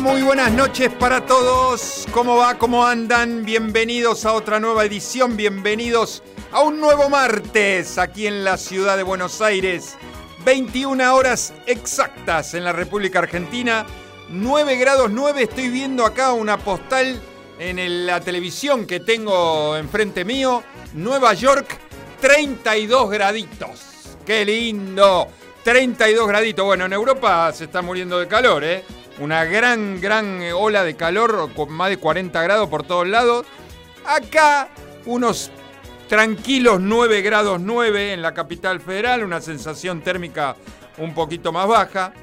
Muy buenas noches para todos. ¿Cómo va? ¿Cómo andan? Bienvenidos a otra nueva edición, bienvenidos a un nuevo martes aquí en la ciudad de Buenos Aires. 21 horas exactas en la República Argentina, 9 grados 9. Estoy viendo acá una postal en la televisión que tengo enfrente mío. Nueva York, 32 graditos. ¡Qué lindo! 32 graditos. Bueno, en Europa se está muriendo de calor, ¿eh? Una gran, gran ola de calor con más de 40 grados por todos lados. Acá unos tranquilos 9 grados 9 en la capital federal, una sensación térmica un poquito más baja.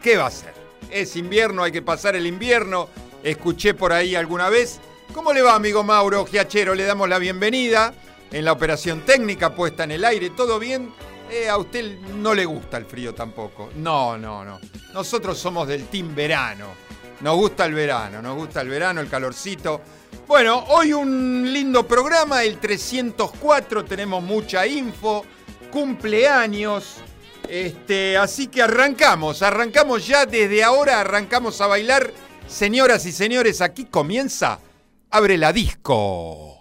¿Qué va a ser? Es invierno, hay que pasar el invierno. Escuché por ahí alguna vez. ¿Cómo le va, amigo Mauro Giachero? Le damos la bienvenida en la operación técnica puesta en el aire. ¿Todo bien? Eh, a usted no le gusta el frío tampoco. No, no, no. Nosotros somos del team verano. Nos gusta el verano, nos gusta el verano, el calorcito. Bueno, hoy un lindo programa, el 304, tenemos mucha info, cumpleaños. Este, así que arrancamos, arrancamos ya desde ahora, arrancamos a bailar. Señoras y señores, aquí comienza Abre la disco.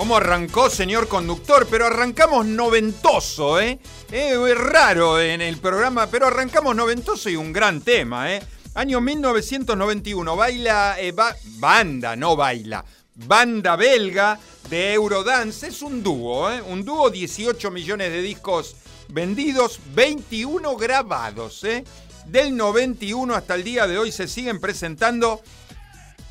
Cómo arrancó, señor conductor, pero arrancamos noventoso, ¿eh? ¿eh? Es raro en el programa, pero arrancamos noventoso y un gran tema, ¿eh? Año 1991, baila, eh, banda, no baila, banda belga de Eurodance, es un dúo, ¿eh? Un dúo, 18 millones de discos vendidos, 21 grabados, ¿eh? Del 91 hasta el día de hoy se siguen presentando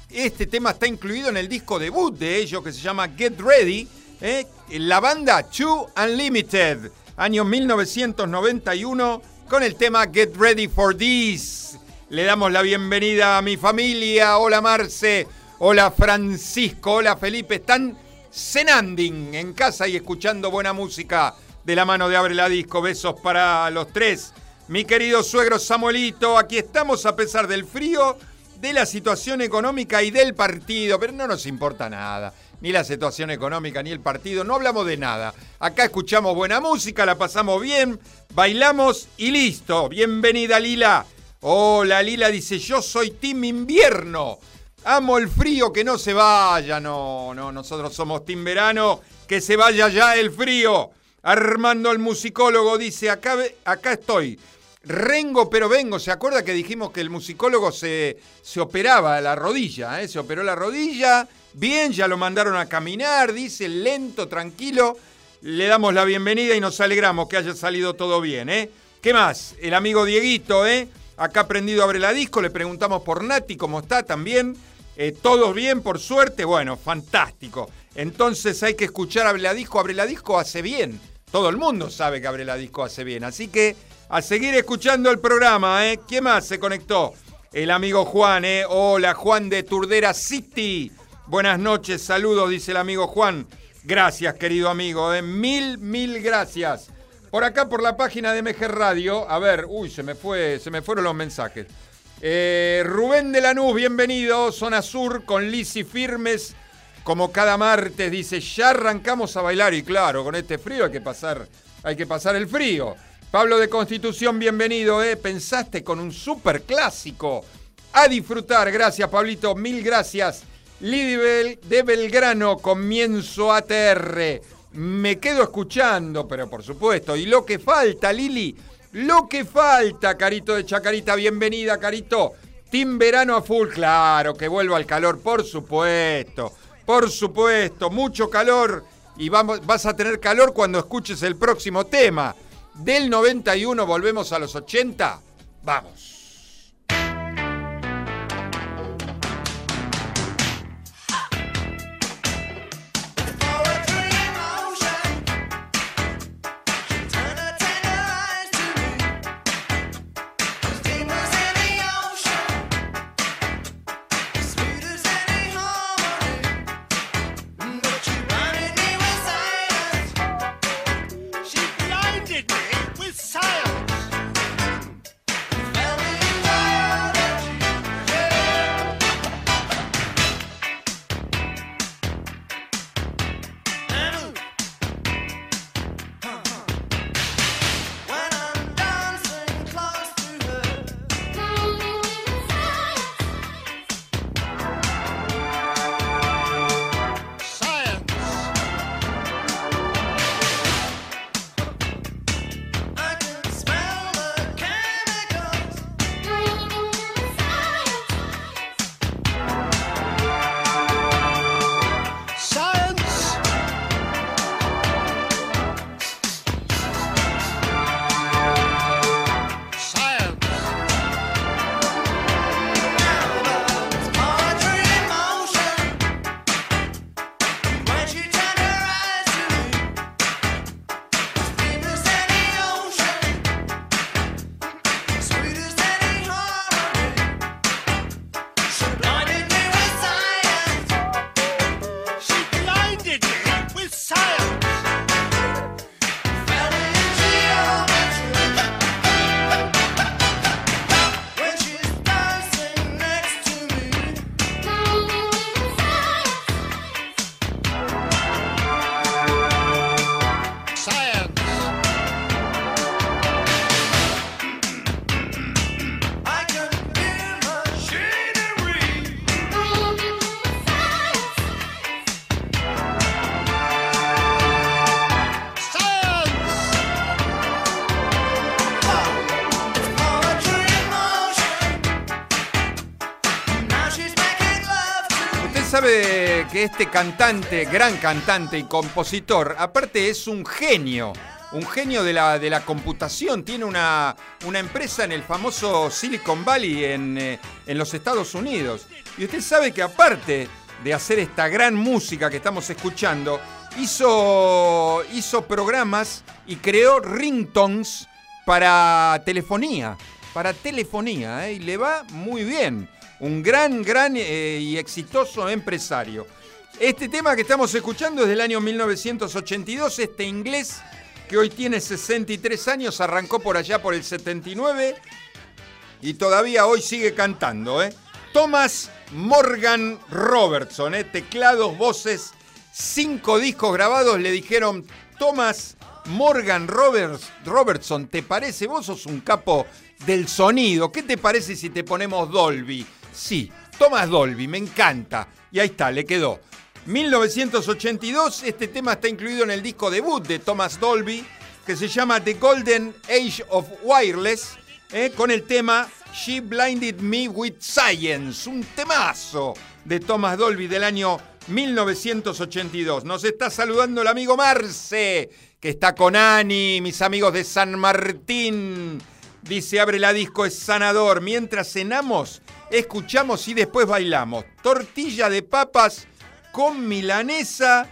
este tema está incluido en el disco debut de ellos que se llama Get Ready. ¿eh? La banda Two Unlimited, año 1991, con el tema Get Ready for This. Le damos la bienvenida a mi familia. Hola Marce, hola Francisco, hola Felipe. Están cenanding en casa y escuchando buena música de la mano de Abre la Disco. Besos para los tres. Mi querido suegro Samuelito, aquí estamos a pesar del frío de la situación económica y del partido, pero no nos importa nada, ni la situación económica ni el partido, no hablamos de nada. Acá escuchamos buena música, la pasamos bien, bailamos y listo. Bienvenida Lila. Hola Lila dice, yo soy Team Invierno. Amo el frío, que no se vaya. No, no, nosotros somos Team Verano. Que se vaya ya el frío. Armando el musicólogo dice, acá, acá estoy. Rengo, pero vengo. ¿Se acuerda que dijimos que el musicólogo se, se operaba la rodilla? Eh? Se operó la rodilla. Bien, ya lo mandaron a caminar, dice, lento, tranquilo. Le damos la bienvenida y nos alegramos que haya salido todo bien, ¿eh? ¿Qué más? El amigo Dieguito, ¿eh? Acá aprendido abre la disco, le preguntamos por Nati, ¿cómo está también? Eh, ¿Todos bien, por suerte? Bueno, fantástico. Entonces hay que escuchar Abre la Disco. Abre la Disco hace bien. Todo el mundo sabe que Abre la Disco hace bien. Así que a seguir escuchando el programa, ¿eh? ¿Quién más se conectó? El amigo Juan, ¿eh? Hola, Juan de Turdera City. Buenas noches, saludos, dice el amigo Juan. Gracias, querido amigo, ¿eh? Mil, mil gracias. Por acá, por la página de MG Radio, a ver, uy, se me, fue, se me fueron los mensajes. Eh, Rubén de Lanús, bienvenido. Zona Sur con Lisi Firmes. Como cada martes dice, ya arrancamos a bailar y claro, con este frío hay que pasar, hay que pasar el frío. Pablo de Constitución, bienvenido, ¿eh? Pensaste con un super clásico. A disfrutar, gracias Pablito, mil gracias. Lidibel de Belgrano, comienzo ATR. Me quedo escuchando, pero por supuesto. Y lo que falta, Lili, lo que falta, Carito de Chacarita, bienvenida, Carito. Team Verano a full, claro, que vuelva al calor, por supuesto. Por supuesto, mucho calor. Y vamos, vas a tener calor cuando escuches el próximo tema. Del 91 volvemos a los 80. Vamos. Este cantante, gran cantante y compositor, aparte es un genio, un genio de la, de la computación, tiene una, una empresa en el famoso Silicon Valley en, eh, en los Estados Unidos. Y usted sabe que aparte de hacer esta gran música que estamos escuchando, hizo, hizo programas y creó ringtones para telefonía, para telefonía, ¿eh? y le va muy bien. Un gran, gran eh, y exitoso empresario. Este tema que estamos escuchando es del año 1982, este inglés que hoy tiene 63 años, arrancó por allá por el 79 y todavía hoy sigue cantando. ¿eh? Thomas Morgan Robertson, ¿eh? teclados, voces, cinco discos grabados, le dijeron, Thomas Morgan Roberts, Robertson, ¿te parece? Vos sos un capo del sonido, ¿qué te parece si te ponemos Dolby? Sí, Thomas Dolby, me encanta. Y ahí está, le quedó. 1982, este tema está incluido en el disco debut de Thomas Dolby, que se llama The Golden Age of Wireless, eh, con el tema She Blinded Me with Science, un temazo de Thomas Dolby del año 1982. Nos está saludando el amigo Marce, que está con Ani, mis amigos de San Martín. Dice, abre la disco, es sanador. Mientras cenamos, escuchamos y después bailamos. Tortilla de papas con milanesa,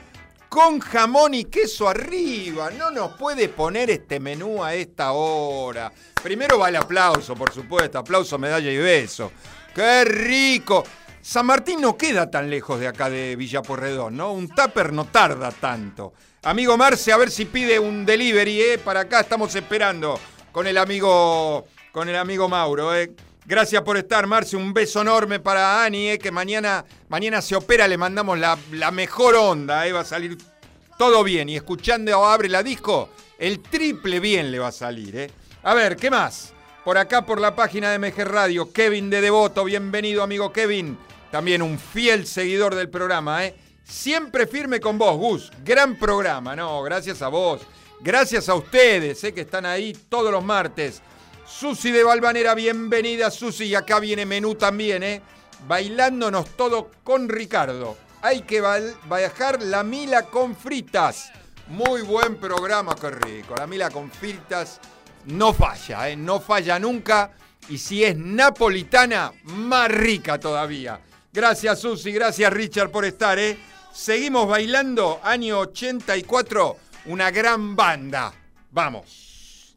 con jamón y queso arriba. No nos puede poner este menú a esta hora. Primero va el aplauso, por supuesto. Aplauso, medalla y beso. ¡Qué rico! San Martín no queda tan lejos de acá de Villa Porredón, ¿no? Un tupper no tarda tanto. Amigo Marce, a ver si pide un delivery, ¿eh? Para acá estamos esperando con el amigo, con el amigo Mauro, ¿eh? Gracias por estar, Marce. Un beso enorme para Ani, ¿eh? que mañana, mañana se opera, le mandamos la, mejor onda, ¿eh? va a salir todo bien. Y escuchando Abre la Disco, el triple bien le va a salir. ¿eh? A ver, ¿qué más? Por acá, por la página de MG Radio, Kevin de Devoto, bienvenido amigo Kevin también un fiel seguidor del programa, ¿eh? Siempre firme con vos, Gus. Gran programa, ¿no? Gracias a vos. Gracias a ustedes, ¿eh? que están ahí todos los martes. Susi de Valvanera, bienvenida, Susi. Y acá viene menú también, ¿eh? Bailándonos todo con Ricardo. Hay que bajar la mila con fritas. Muy buen programa, qué rico. La mila con fritas no falla, ¿eh? No falla nunca. Y si es napolitana, más rica todavía. Gracias Susi, gracias Richard por estar. ¿eh? Seguimos bailando, año 84, una gran banda. Vamos.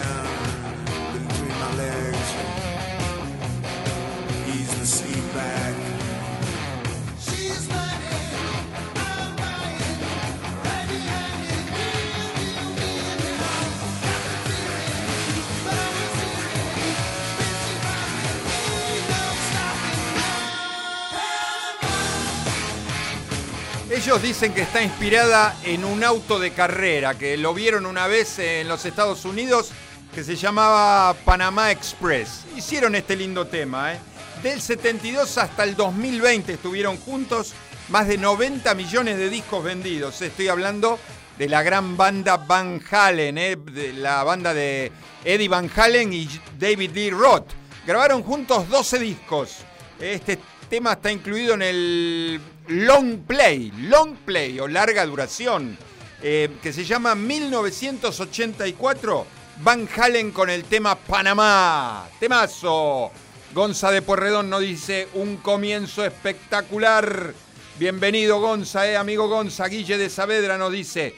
between my legs. The seat back. Ellos dicen que está inspirada en un auto de carrera, que lo vieron una vez en los Estados Unidos que se llamaba Panamá Express. Hicieron este lindo tema, ¿eh? Del 72 hasta el 2020 estuvieron juntos, más de 90 millones de discos vendidos. Estoy hablando de la gran banda Van Halen, ¿eh? de la banda de Eddie Van Halen y David Lee Roth. Grabaron juntos 12 discos. Este tema está incluido en el long play, long play o larga duración, eh, que se llama 1984. Van Halen con el tema Panamá. Temazo. Gonza de Porredón nos dice un comienzo espectacular. Bienvenido Gonza, eh, amigo Gonza. Guille de Saavedra nos dice,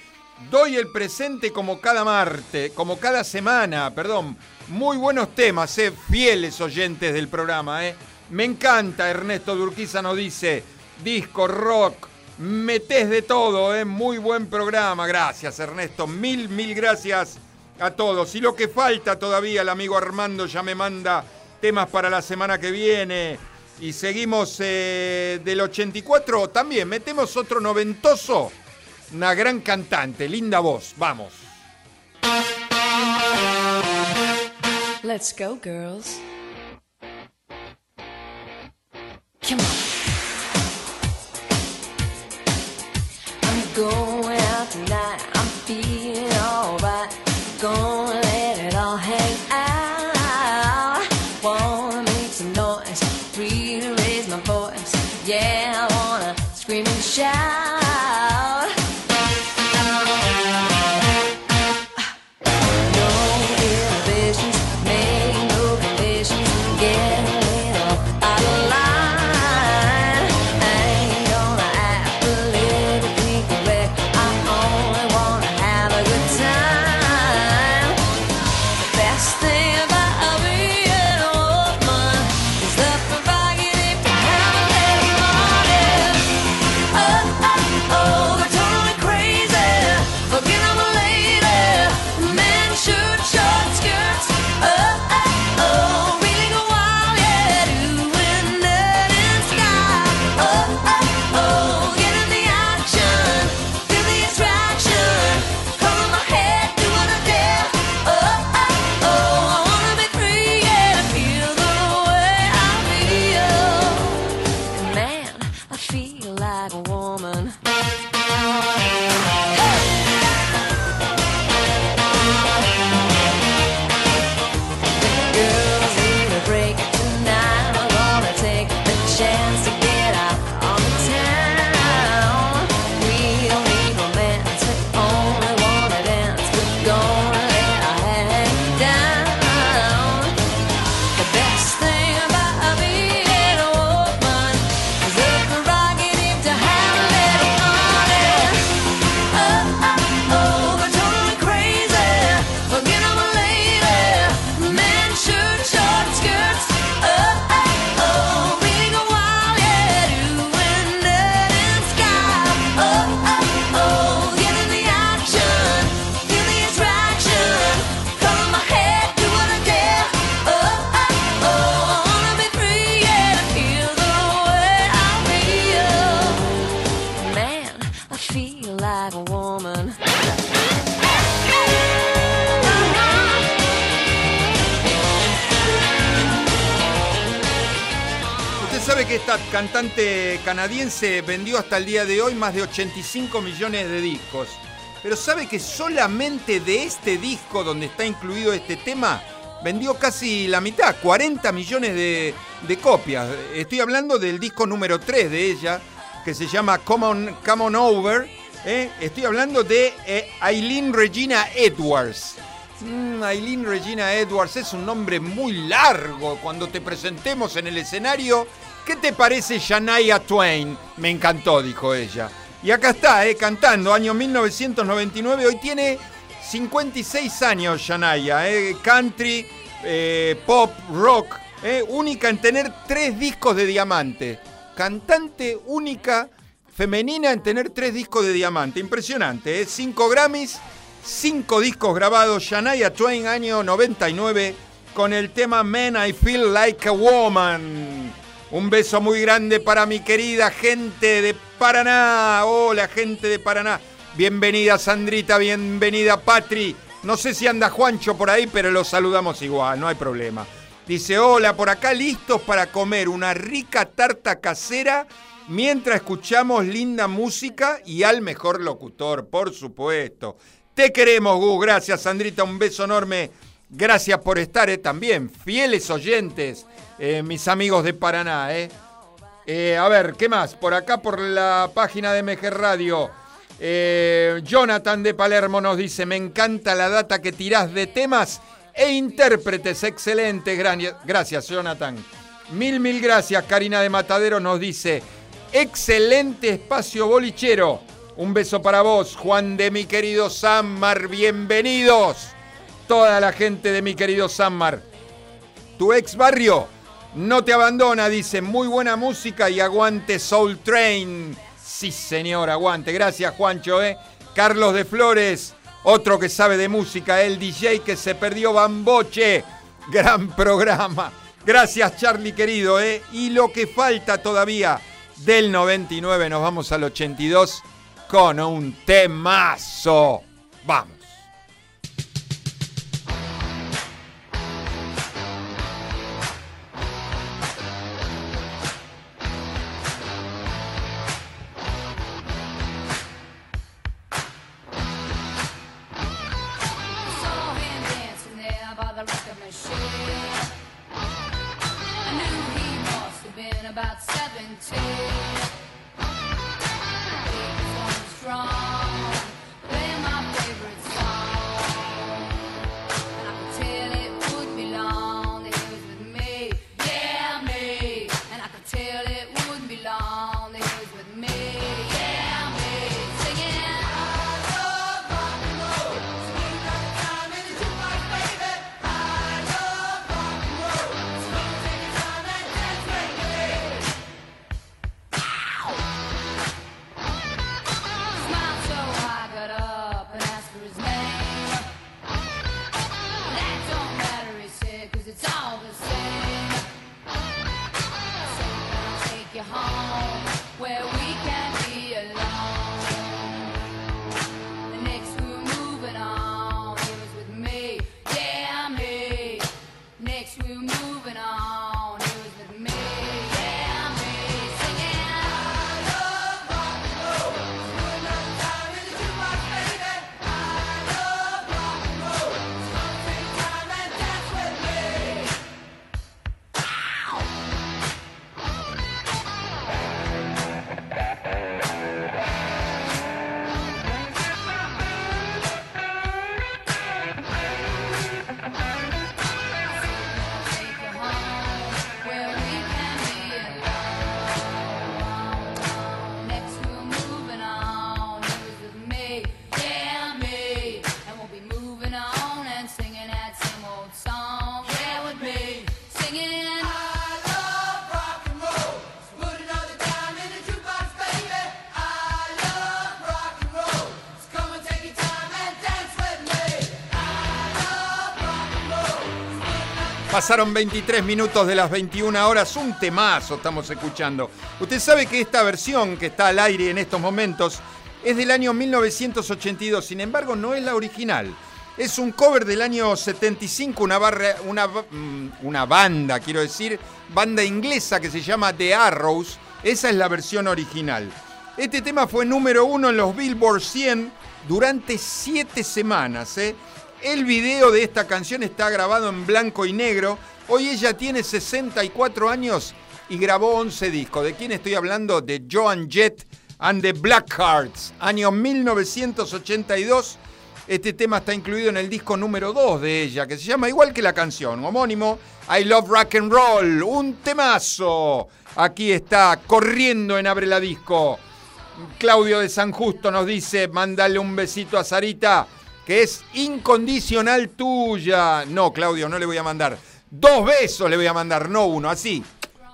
doy el presente como cada martes, como cada semana, perdón. Muy buenos temas, eh, fieles oyentes del programa, eh. Me encanta, Ernesto Durquiza nos dice, disco, rock, metés de todo, ¿eh? muy buen programa. Gracias, Ernesto, mil, mil gracias a todos. Y lo que falta todavía, el amigo Armando ya me manda temas para la semana que viene. Y seguimos eh, del 84, también metemos otro noventoso, una gran cantante, linda voz, vamos. Let's go, girls. Come on. I'm going cantante canadiense vendió hasta el día de hoy más de 85 millones de discos. Pero sabe que solamente de este disco donde está incluido este tema vendió casi la mitad, 40 millones de, copias. Estoy hablando del disco número 3 de ella, que se llama Come On, Come On Over. ¿eh? Estoy hablando de eh, Eileen Regina Edwards. Mm, Eileen Regina Edwards es un nombre muy largo. Cuando te presentemos en el escenario, ¿qué te parece Shania Twain? Me encantó, dijo ella. Y acá está, eh, cantando, año 1999. Hoy tiene 56 años Shania, eh, country, eh, pop, rock. única en tener tres discos de diamante. Cantante única femenina en tener tres discos de diamante. Impresionante. Cinco Grammys, cinco discos grabados. Shania Twain, año 99, con el tema Man, I Feel Like a Woman. Un beso muy grande para mi querida gente de Paraná. Hola, gente de Paraná. Bienvenida Sandrita, bienvenida Patri. No sé si anda Juancho por ahí, pero los saludamos igual, no hay problema. Dice, hola, por acá listos para comer una rica tarta casera mientras escuchamos linda música y al mejor locutor, por supuesto. Te queremos, Gus. Gracias, Sandrita. Un beso enorme. Gracias por estar eh, también. Fieles oyentes, eh, mis amigos de Paraná. Eh. Eh, a ver, ¿qué más? Por acá, por la página de MG Radio. Eh, Jonathan de Palermo nos dice, me encanta la data que tirás de temas e intérpretes. Excelente. Gracias, Jonathan. Mil, mil gracias. Karina de Matadero nos dice, excelente espacio bolichero. Un beso para vos, Juan de mi querido Sammar. Bienvenidos. Toda la gente de mi querido Sammar. Tu ex barrio no te abandona, dice. Muy buena música y aguante Soul Train. Sí, señor, aguante. Gracias, Juancho. ¿eh? Carlos de Flores, otro que sabe de música, el DJ que se perdió Bamboche. Gran programa. Gracias, Charlie, querido. ¿eh? Y lo que falta todavía del 99, nos vamos al 82 con un temazo. Vamos. Pasaron 23 minutos de las 21 horas, un temazo estamos escuchando. Usted sabe que esta versión que está al aire en estos momentos es del año 1982, sin embargo no es la original. Es un cover del año 75, una, barra, mm, una banda, quiero decir, banda inglesa que se llama The Arrows. Esa es la versión original. Este tema fue número uno en los Billboard 100 durante siete semanas. ¿eh? El video de esta canción está grabado en blanco y negro. Hoy ella tiene 64 años y grabó 11 discos. ¿De quién estoy hablando? De Joan Jett and the Blackhearts, año 1982. Este tema está incluido en el disco número 2 de ella, que se llama igual que la canción, homónimo, I Love Rock and Roll, un temazo. Aquí está, corriendo en Abre la Disco. Claudio de San Justo nos dice, mándale un besito a Sarita, que es incondicional tuya. No, Claudio, no le voy a mandar. Dos besos le voy a mandar, no uno, así.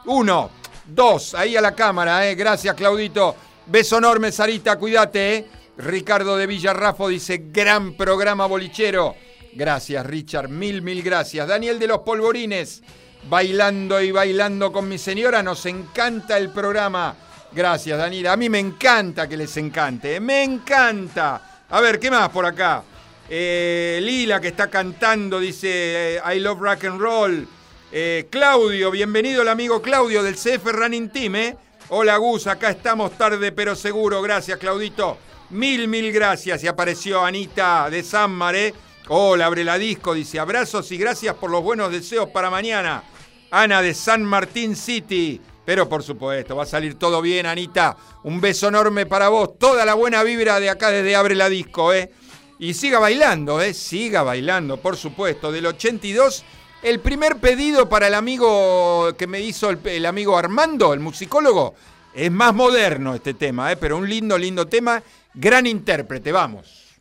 Uno, dos, ahí a la cámara, ¿eh? Gracias, Claudito. Beso enorme, Sarita, cuídate, ¿eh? Ricardo de Villarrafo dice, gran programa bolichero. Gracias, Richard, mil, mil gracias. Daniel de los Polvorines, bailando y bailando con mi señora. Nos encanta el programa. Gracias, Danila. A mí me encanta que les encante. ¿eh? Me encanta. A ver, ¿qué más por acá? Eh, Lila que está cantando, dice eh, I love rock and roll. Eh, Claudio, bienvenido el amigo Claudio del CF Running Team. Hola Gus, acá estamos tarde pero seguro. Gracias, Claudito. Mil, mil gracias. Y apareció Anita de San Maré. Hola, abre la disco. Dice abrazos y gracias por los buenos deseos para mañana. Ana de San Martín City. Pero por supuesto, va a salir todo bien, Anita. Un beso enorme para vos. Toda la buena vibra de acá desde Abre la Disco, ¿eh? Y siga bailando, ¿eh? Siga bailando, por supuesto. Del 82, el primer pedido para el amigo que me hizo el, el amigo Armando, el musicólogo. Es más moderno este tema, ¿eh? Pero un lindo, lindo tema. Gran intérprete, vamos.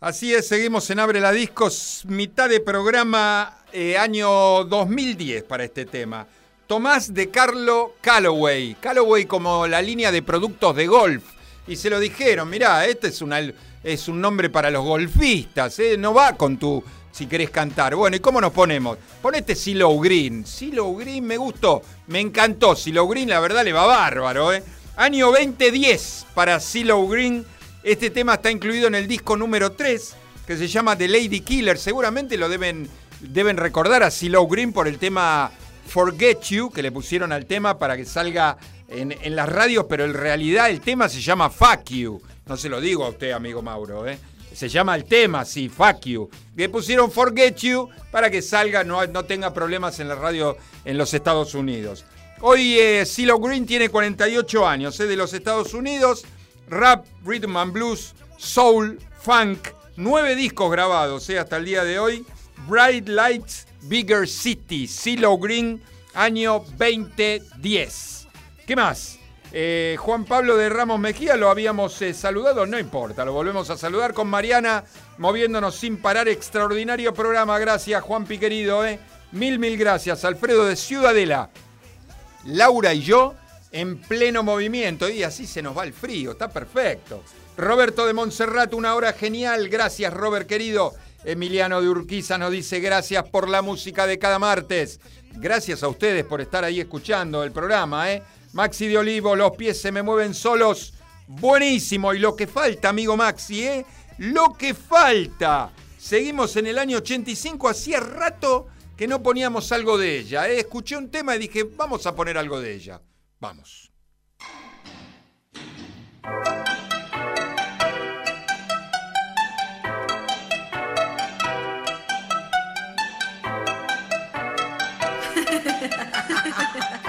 Así es, seguimos en Abre la Discos, mitad de programa, eh, año 2010 para este tema. Tomás de Carlo Calloway. Calloway como la línea de productos de golf. Y se lo dijeron, mirá, este es, es un nombre para los golfistas, ¿eh? no va con tu si querés cantar. Bueno, ¿y cómo nos ponemos? Ponete Silo Green. Silo Green me gustó, me encantó. Silo Green, la verdad, le va bárbaro. ¿eh? Año 2010 para Silo Green. Este tema está incluido en el disco número 3, que se llama The Lady Killer. Seguramente lo deben, deben recordar a Silo Green por el tema Forget You, que le pusieron al tema para que salga en, las radios, pero en realidad el tema se llama Fuck You. No se lo digo a usted, amigo Mauro, ¿eh? Se llama el tema, sí, Fuck You. Le pusieron Forget You para que salga, no, no tenga problemas en la radio en los Estados Unidos. Hoy eh, CeeLo Green tiene 48 años, es de los Estados Unidos. Rap, rhythm and blues, soul, funk. Nueve discos grabados eh, hasta el día de hoy. Bright Lights, Bigger City, CeeLo Green, año 2010. ¿Qué más? Eh, Juan Pablo de Ramos Mejía lo habíamos eh, saludado, no importa, lo volvemos a saludar con Mariana, moviéndonos sin parar. Extraordinario programa, gracias Juan Piquerido, eh. Mil, mil gracias. Alfredo de Ciudadela, Laura y yo en pleno movimiento. Y así se nos va el frío, está perfecto. Roberto de Montserrat, una hora genial. Gracias, Robert querido. Emiliano de Urquiza nos dice gracias por la música de cada martes. Gracias a ustedes por estar ahí escuchando el programa, ¿eh? Maxi de Olivo, los pies se me mueven solos. Buenísimo. Y lo que falta, amigo Maxi, ¿eh? Lo que falta. Seguimos en el año 85. Hacía rato que no poníamos algo de ella. ¿eh? Escuché un tema y dije, vamos a poner algo de ella. Vamos.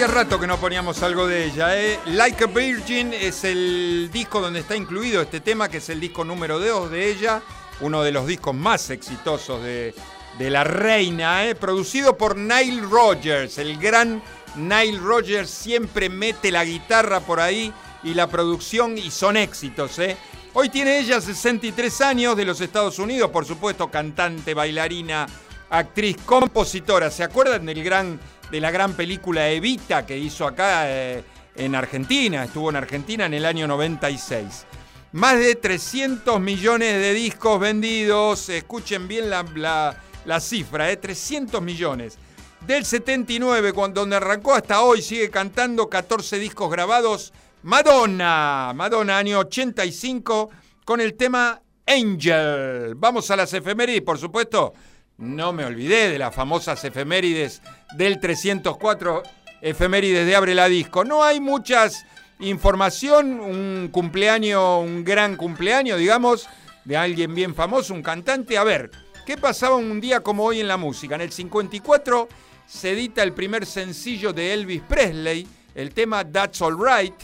Hacía rato que no poníamos algo de ella. ¿eh? Like a Virgin es el disco donde está incluido este tema, que es el disco número 2 de ella, uno de los discos más exitosos de, la reina, ¿eh? producido por Nile Rodgers. El gran Nile Rodgers siempre mete la guitarra por ahí y la producción y son éxitos. ¿eh? Hoy tiene ella 63 años de los Estados Unidos, por supuesto, cantante, bailarina, actriz, compositora. ¿Se acuerdan del gran, de la gran película Evita que hizo acá eh, en Argentina? Estuvo en Argentina en el año 96. Más de 300 millones de discos vendidos. Escuchen bien la, la- la cifra, ¿eh? 300 millones. Del 79, cuando donde arrancó hasta hoy, sigue cantando 14 discos grabados. Madonna, Madonna, año 85, con el tema Angel. Vamos a las efemérides, por supuesto. No me olvidé de las famosas efemérides del 304 efemérides de Abre la Disco. No hay muchas información, un cumpleaños, un gran cumpleaños, digamos, de alguien bien famoso, un cantante. A ver, ¿qué pasaba un día como hoy en la música? En el 54 se edita el primer sencillo de Elvis Presley, el tema That's Alright.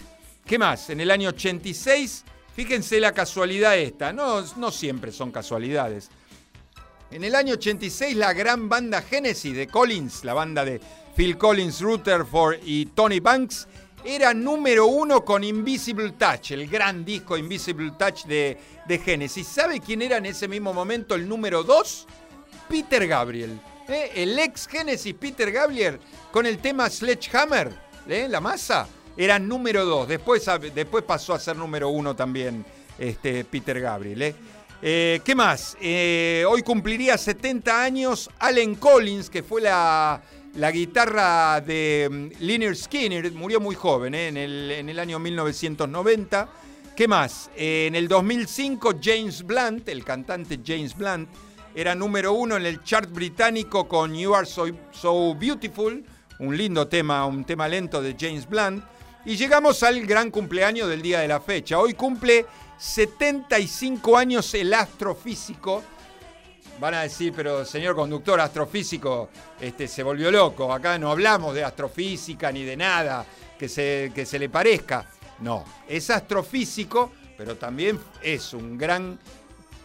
¿Qué más? En el año 86, fíjense la casualidad esta, no, no siempre son casualidades. En el año 86, la gran banda Genesis de Collins, la banda de Phil Collins, Rutherford y Tony Banks, era número uno con Invisible Touch, el gran disco Invisible Touch de, de Genesis. ¿Sabe quién era en ese mismo momento el número dos? Peter Gabriel. ¿eh? El ex Genesis Peter Gabriel con el tema Sledgehammer, ¿eh? la masa, era número dos. Después, después pasó a ser número uno también este, Peter Gabriel. ¿eh? Eh, ¿Qué más? Eh, hoy cumpliría 70 años Allen Collins, que fue la, la guitarra de mm, Lynyrd Skinner, murió muy joven, ¿eh? en, el, en el año 1990. ¿Qué más? En el 2005 James Blunt, el cantante James Blunt, era número uno en el chart británico con You Are So, So Beautiful, un lindo tema, un tema lento de James Blunt. Y llegamos al gran cumpleaños del día de la fecha. Hoy cumple 75 años el astrofísico. Van a decir, pero señor conductor astrofísico, este, se volvió loco. Acá no hablamos de astrofísica ni de nada que se, que se le parezca. No, es astrofísico, pero también es un gran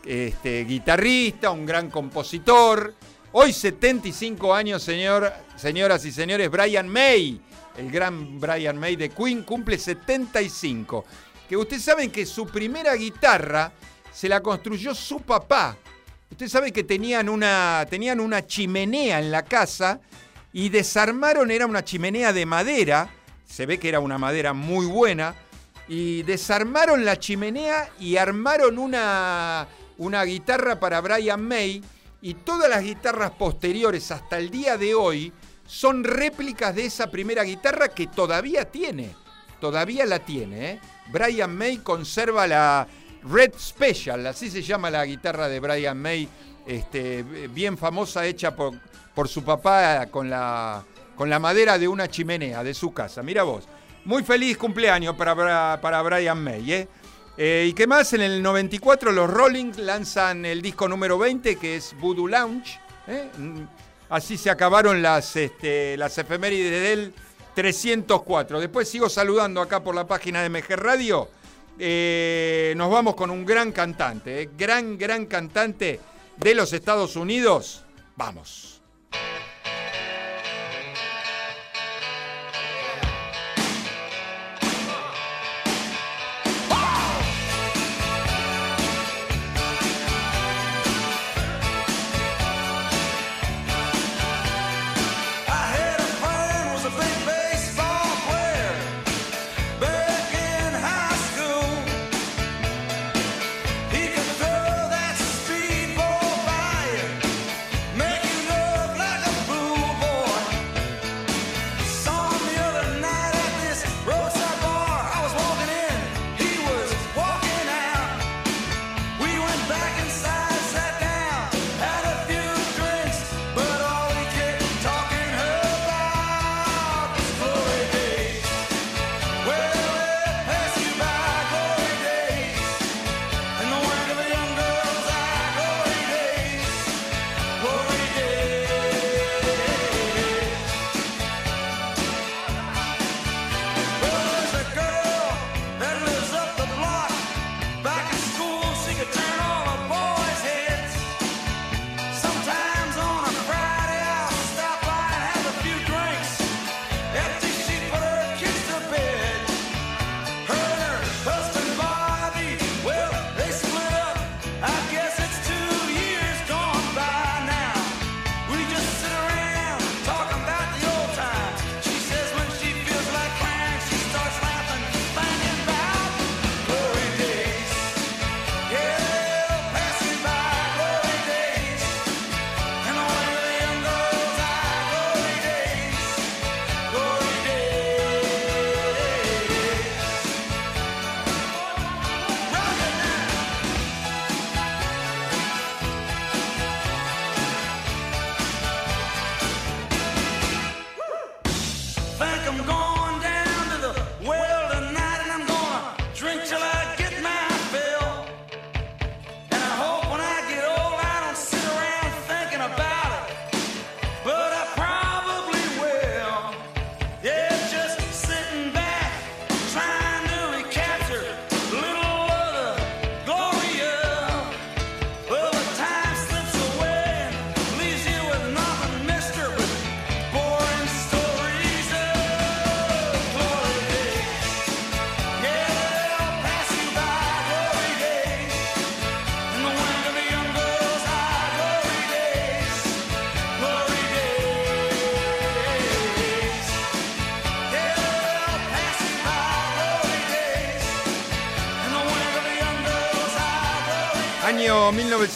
este, guitarrista, un gran compositor. Hoy 75 años, señor, señoras y señores, Brian May, el gran Brian May de Queen, cumple 75. Que ustedes saben que su primera guitarra se la construyó su papá. Ustedes saben que tenían una, tenían una chimenea en la casa y desarmaron, era una chimenea de madera, se ve que era una madera muy buena, y desarmaron la chimenea y armaron una, una guitarra para Brian May. Y todas las guitarras posteriores hasta el día de hoy son réplicas de esa primera guitarra que todavía tiene, todavía la tiene. ¿eh? Brian May conserva la Red Special, así se llama la guitarra de Brian May, este, bien famosa, hecha por, por su papá con la, con la madera de una chimenea de su casa. Mira vos. Muy feliz cumpleaños para, para Brian May. ¿eh? Eh, ¿Y qué más? En el 94 los Rolling lanzan el disco número 20 que es Voodoo Lounge. ¿eh? Mm, Así se acabaron las, este, las efemérides del 304. Después sigo saludando acá por la página de MG Radio. Eh, nos vamos con un gran cantante, ¿eh? gran, gran cantante de los Estados Unidos. Vamos.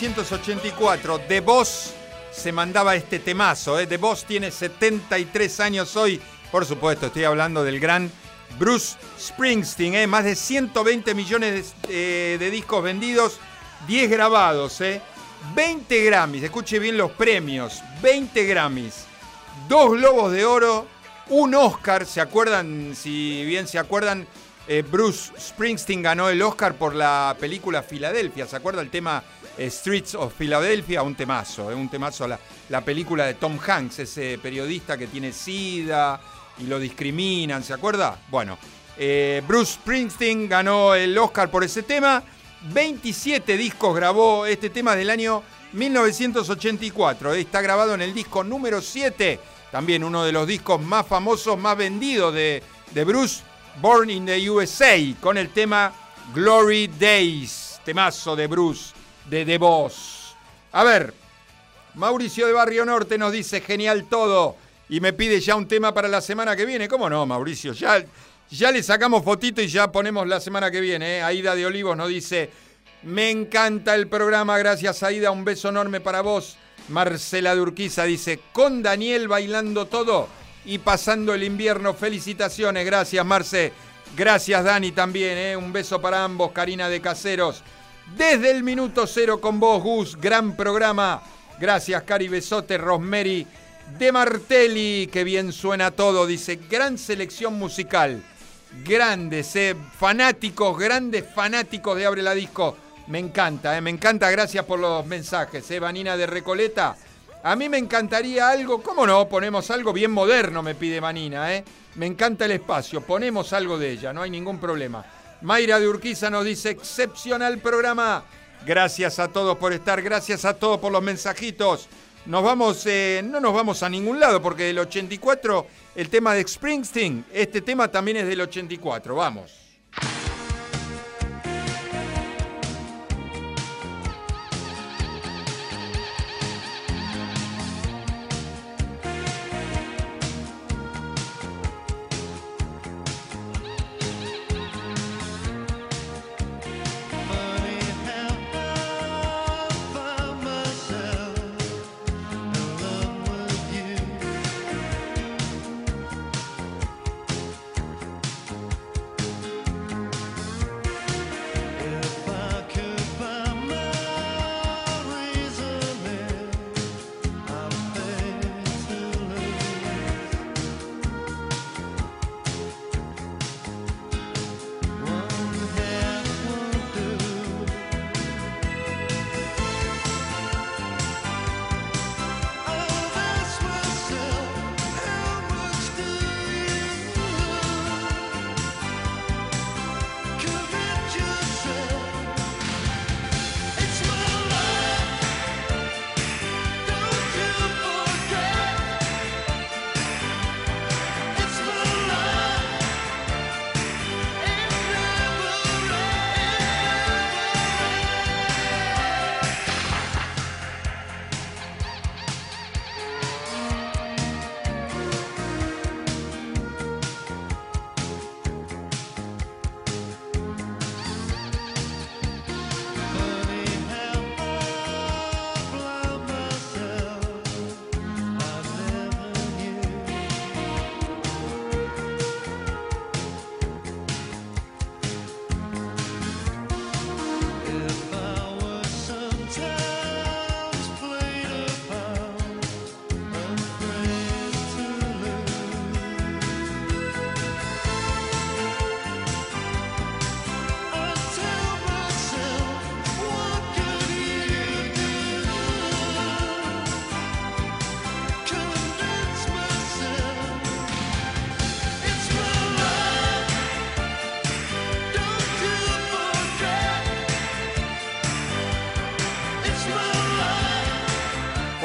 1984, The Boss se mandaba este temazo. ¿eh? The Boss tiene 73 años hoy. Por supuesto, estoy hablando del gran Bruce Springsteen. ¿eh? Más de 120 millones de, eh, de discos vendidos, 10 grabados. ¿eh? 20 Grammys, escuche bien los premios. 20 Grammys, dos Globos de Oro, un Oscar. ¿Se acuerdan? Si bien se acuerdan, eh, Bruce Springsteen ganó el Oscar por la película Filadelfia. ¿Se acuerda el tema eh, Streets of Philadelphia? Un temazo, eh, un temazo. La, la película de Tom Hanks, ese periodista que tiene SIDA y lo discriminan, ¿se acuerda? Bueno, Bruce Springsteen ganó el Oscar por ese tema. 27 discos grabó este tema del año 1984. Está grabado en el disco número 7, también uno de los discos más famosos, más vendidos de, de Bruce, Born in the USA, con el tema Glory Days, temazo de Bruce, de The Boss. A ver, Mauricio de Barrio Norte nos dice genial todo y me pide ya un tema para la semana que viene. ¿Cómo no, Mauricio? Ya, ya le sacamos fotito y ya ponemos la semana que viene. ¿eh? Aida de Olivos nos dice, me encanta el programa, gracias Aida, un beso enorme para vos. Marcela de Urquiza dice, con Daniel bailando todo y pasando el invierno, felicitaciones, gracias Marce. Gracias Dani también, ¿eh? un beso para ambos, Karina de Caseros. Desde el minuto cero con vos, Gus, gran programa. Gracias, Cari Besote, Rosemary de Martelli, que bien suena todo, dice, gran selección musical. Grandes, eh, fanáticos, grandes fanáticos de Abre la Disco. Me encanta, eh, me encanta, gracias por los mensajes, eh, Vanina de Recoleta. A mí me encantaría algo, ¿cómo no? Ponemos algo bien moderno, me pide Vanina, ¿eh? Me encanta el espacio, ponemos algo de ella, no hay ningún problema. Mayra de Urquiza nos dice, excepcional programa. Gracias a todos por estar, gracias a todos por los mensajitos. Nos vamos, eh, no nos vamos a ningún lado porque del 84, el tema de Springsteen, este tema también es del 84, vamos.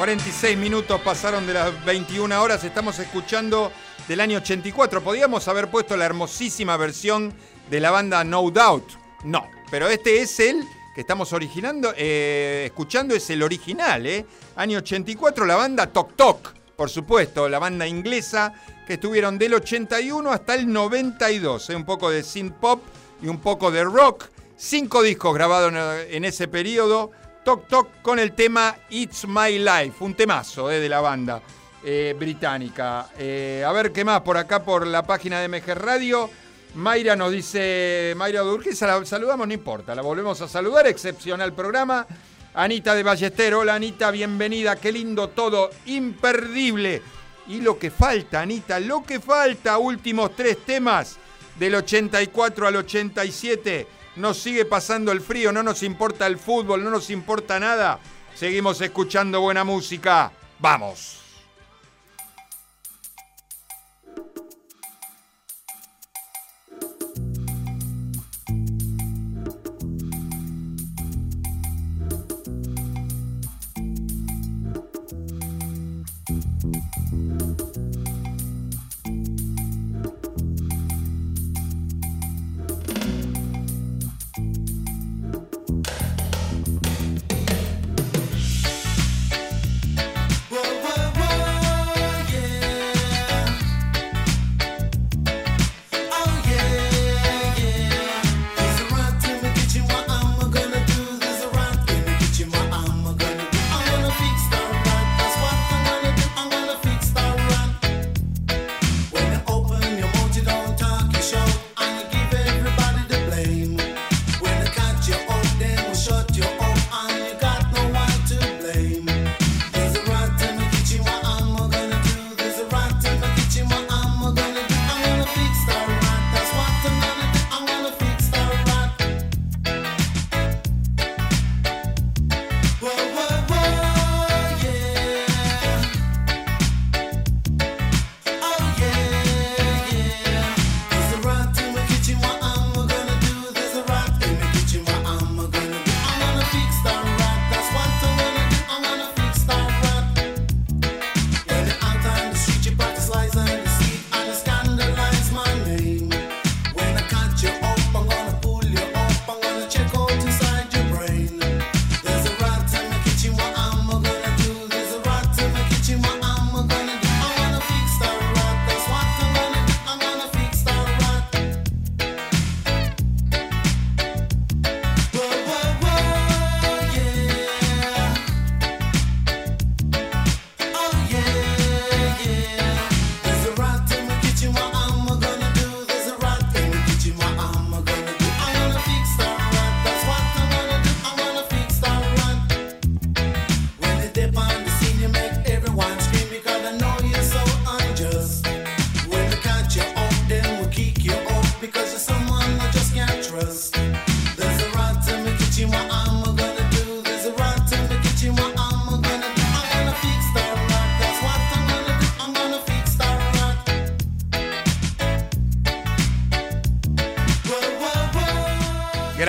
46 minutos pasaron de las 21 horas, estamos escuchando del año 84. Podíamos haber puesto la hermosísima versión de la banda No Doubt. No, pero este es el que estamos originando, eh, escuchando, es el original, ¿eh? Año 84, la banda Tok Tok, por supuesto, la banda inglesa que estuvieron del 81 hasta el 92, ¿eh? un poco de synth pop y un poco de rock. Cinco discos grabados en, ese periodo Toc Toc con el tema It's My Life, un temazo eh, de la banda eh, británica. Eh, a ver qué más por acá por la página de MG Radio. Mayra nos dice, Mayra Durquiza, la saludamos, no importa, la volvemos a saludar, excepcional programa. Anita de Ballester, hola Anita, bienvenida, qué lindo todo, imperdible. Y lo que falta, Anita, lo que falta, últimos tres temas del 84 al 87. Nos sigue pasando el frío, no nos importa el fútbol, no nos importa nada. Seguimos escuchando buena música. Vamos.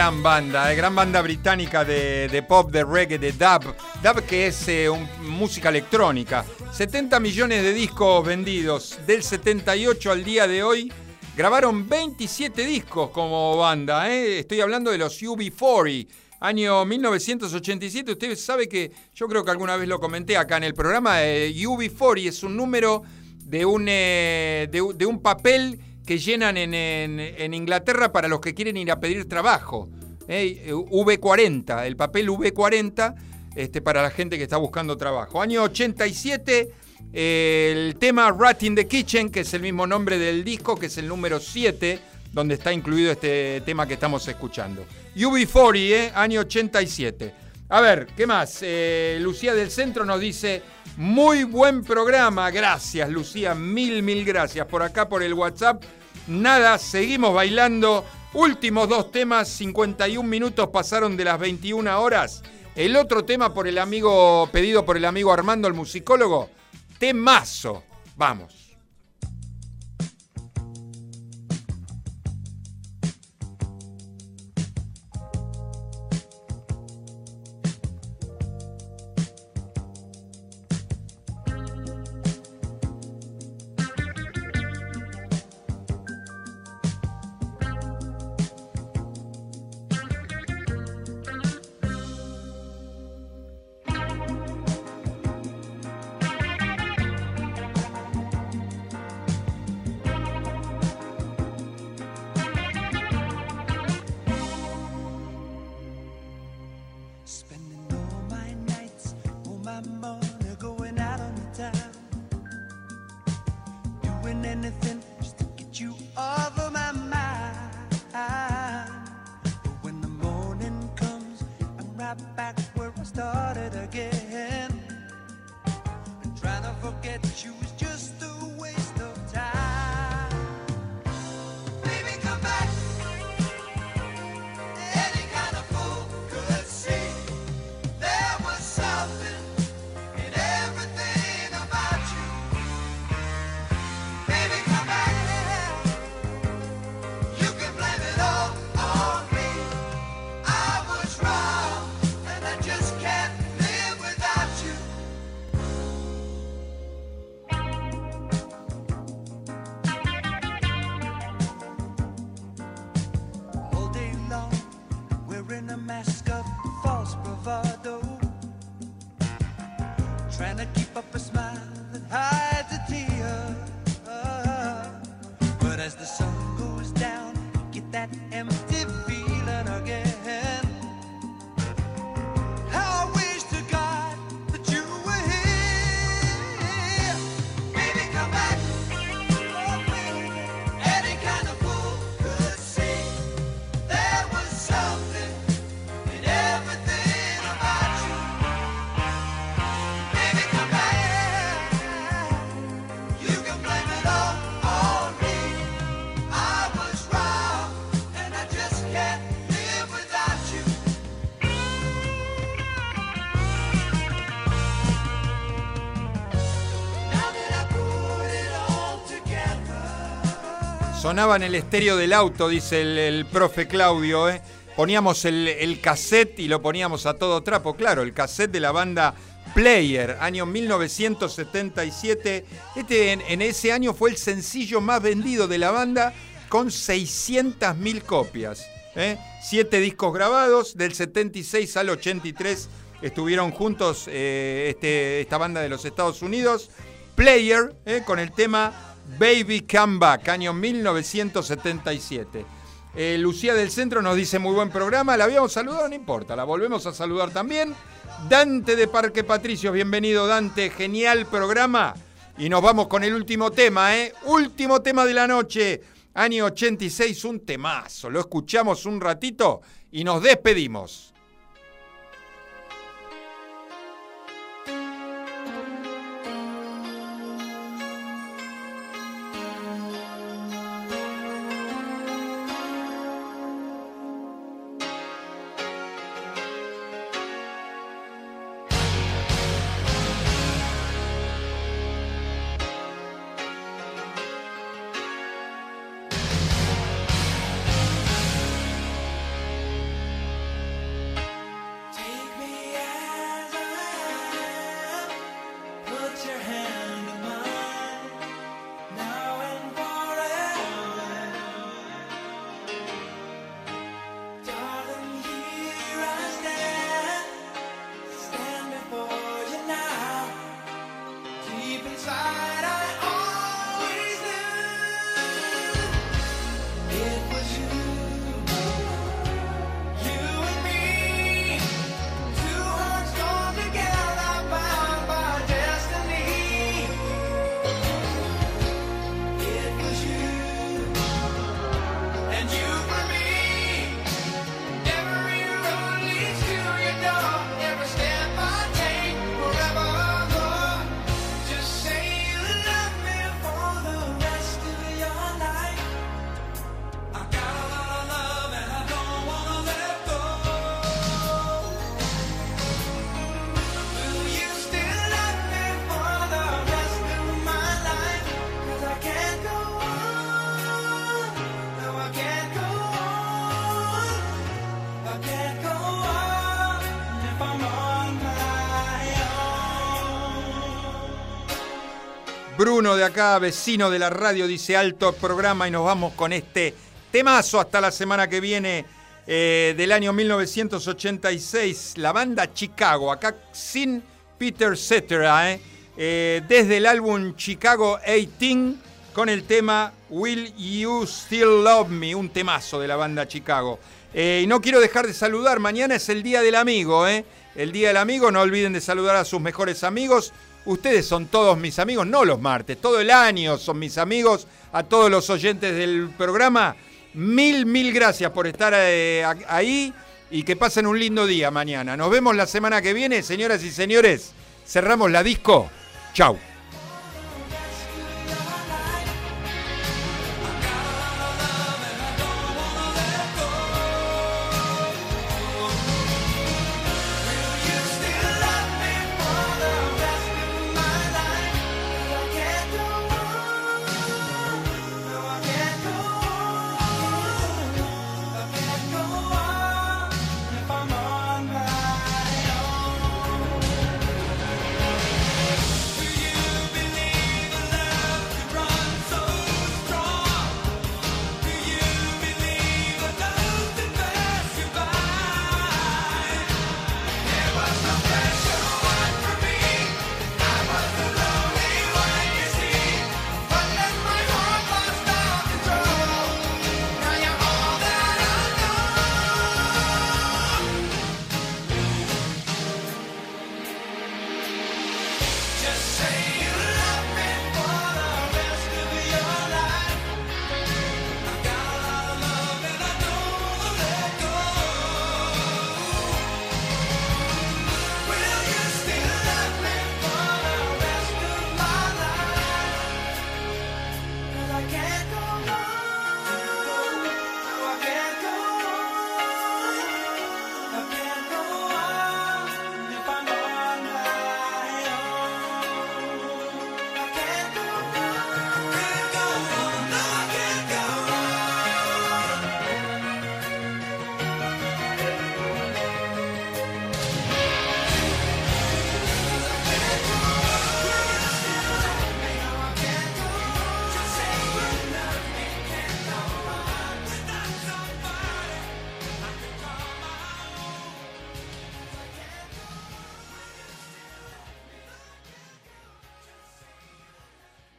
Gran banda, eh, gran banda británica de, pop, de reggae, de dub. Dub que es eh, música electrónica. 70 millones de discos vendidos del 78 al día de hoy. Grabaron 27 discos como banda. eh. Estoy hablando de los UB40. Año 1987. Usted sabe que yo creo que alguna vez lo comenté acá en el programa. eh, UB40 es un número de, un- de un papel que llenan en, en- Inglaterra para los que quieren ir a pedir trabajo. ¿eh? V40, el papel V40 este, para la gente que está buscando trabajo. Año 87, eh, el tema Rat in the Kitchen, que es el mismo nombre del disco, que es el número 7, donde está incluido este tema que estamos escuchando. UB40, ¿eh? año 87. A ver, ¿qué más? Eh, Lucía del Centro nos dice, muy buen programa, gracias Lucía, mil, mil gracias. Por acá, por el WhatsApp, nada, seguimos bailando. Últimos dos temas, 51 minutos pasaron de las 21 horas. El otro tema por el amigo, pedido por el amigo Armando, el musicólogo, temazo. Vamos. Anything Sonaba en el estéreo del auto, dice el, profe Claudio. ¿eh? Poníamos el, el cassette y lo poníamos a todo trapo. Claro, el cassette de la banda Player, año 1977. Este, en, ese año fue el sencillo más vendido de la banda con 600.000 copias. ¿eh? Siete discos grabados, del 76 al 83 estuvieron juntos eh, este- esta banda de los Estados Unidos. Player, con el tema Baby Come Back, año 1977. Eh, Lucía del Centro nos dice muy buen programa, la habíamos saludado, no importa, la volvemos a saludar también. Dante de Parque Patricios, bienvenido Dante, genial programa. Y nos vamos con el último tema, ¿eh? Último tema de la noche, año 86, un temazo. Lo escuchamos un ratito y nos despedimos. De acá, vecino de la radio, dice alto programa y nos vamos con este temazo hasta la semana que viene eh, del año 1986, la banda Chicago, acá sin Peter Cetera, eh, eh, desde el álbum Chicago 18 con el tema Will You Still Love Me, un temazo de la banda Chicago. Eh, y no quiero dejar de saludar, mañana es el Día del Amigo. El Día del Amigo, no olviden de saludar a sus mejores amigos. Ustedes son todos mis amigos, no los martes, todo el año son mis amigos. A todos los oyentes del programa, mil, mil gracias por estar eh, ahí y que pasen un lindo día mañana. Nos vemos la semana que viene, señoras y señores. Cerramos la disco. Chau.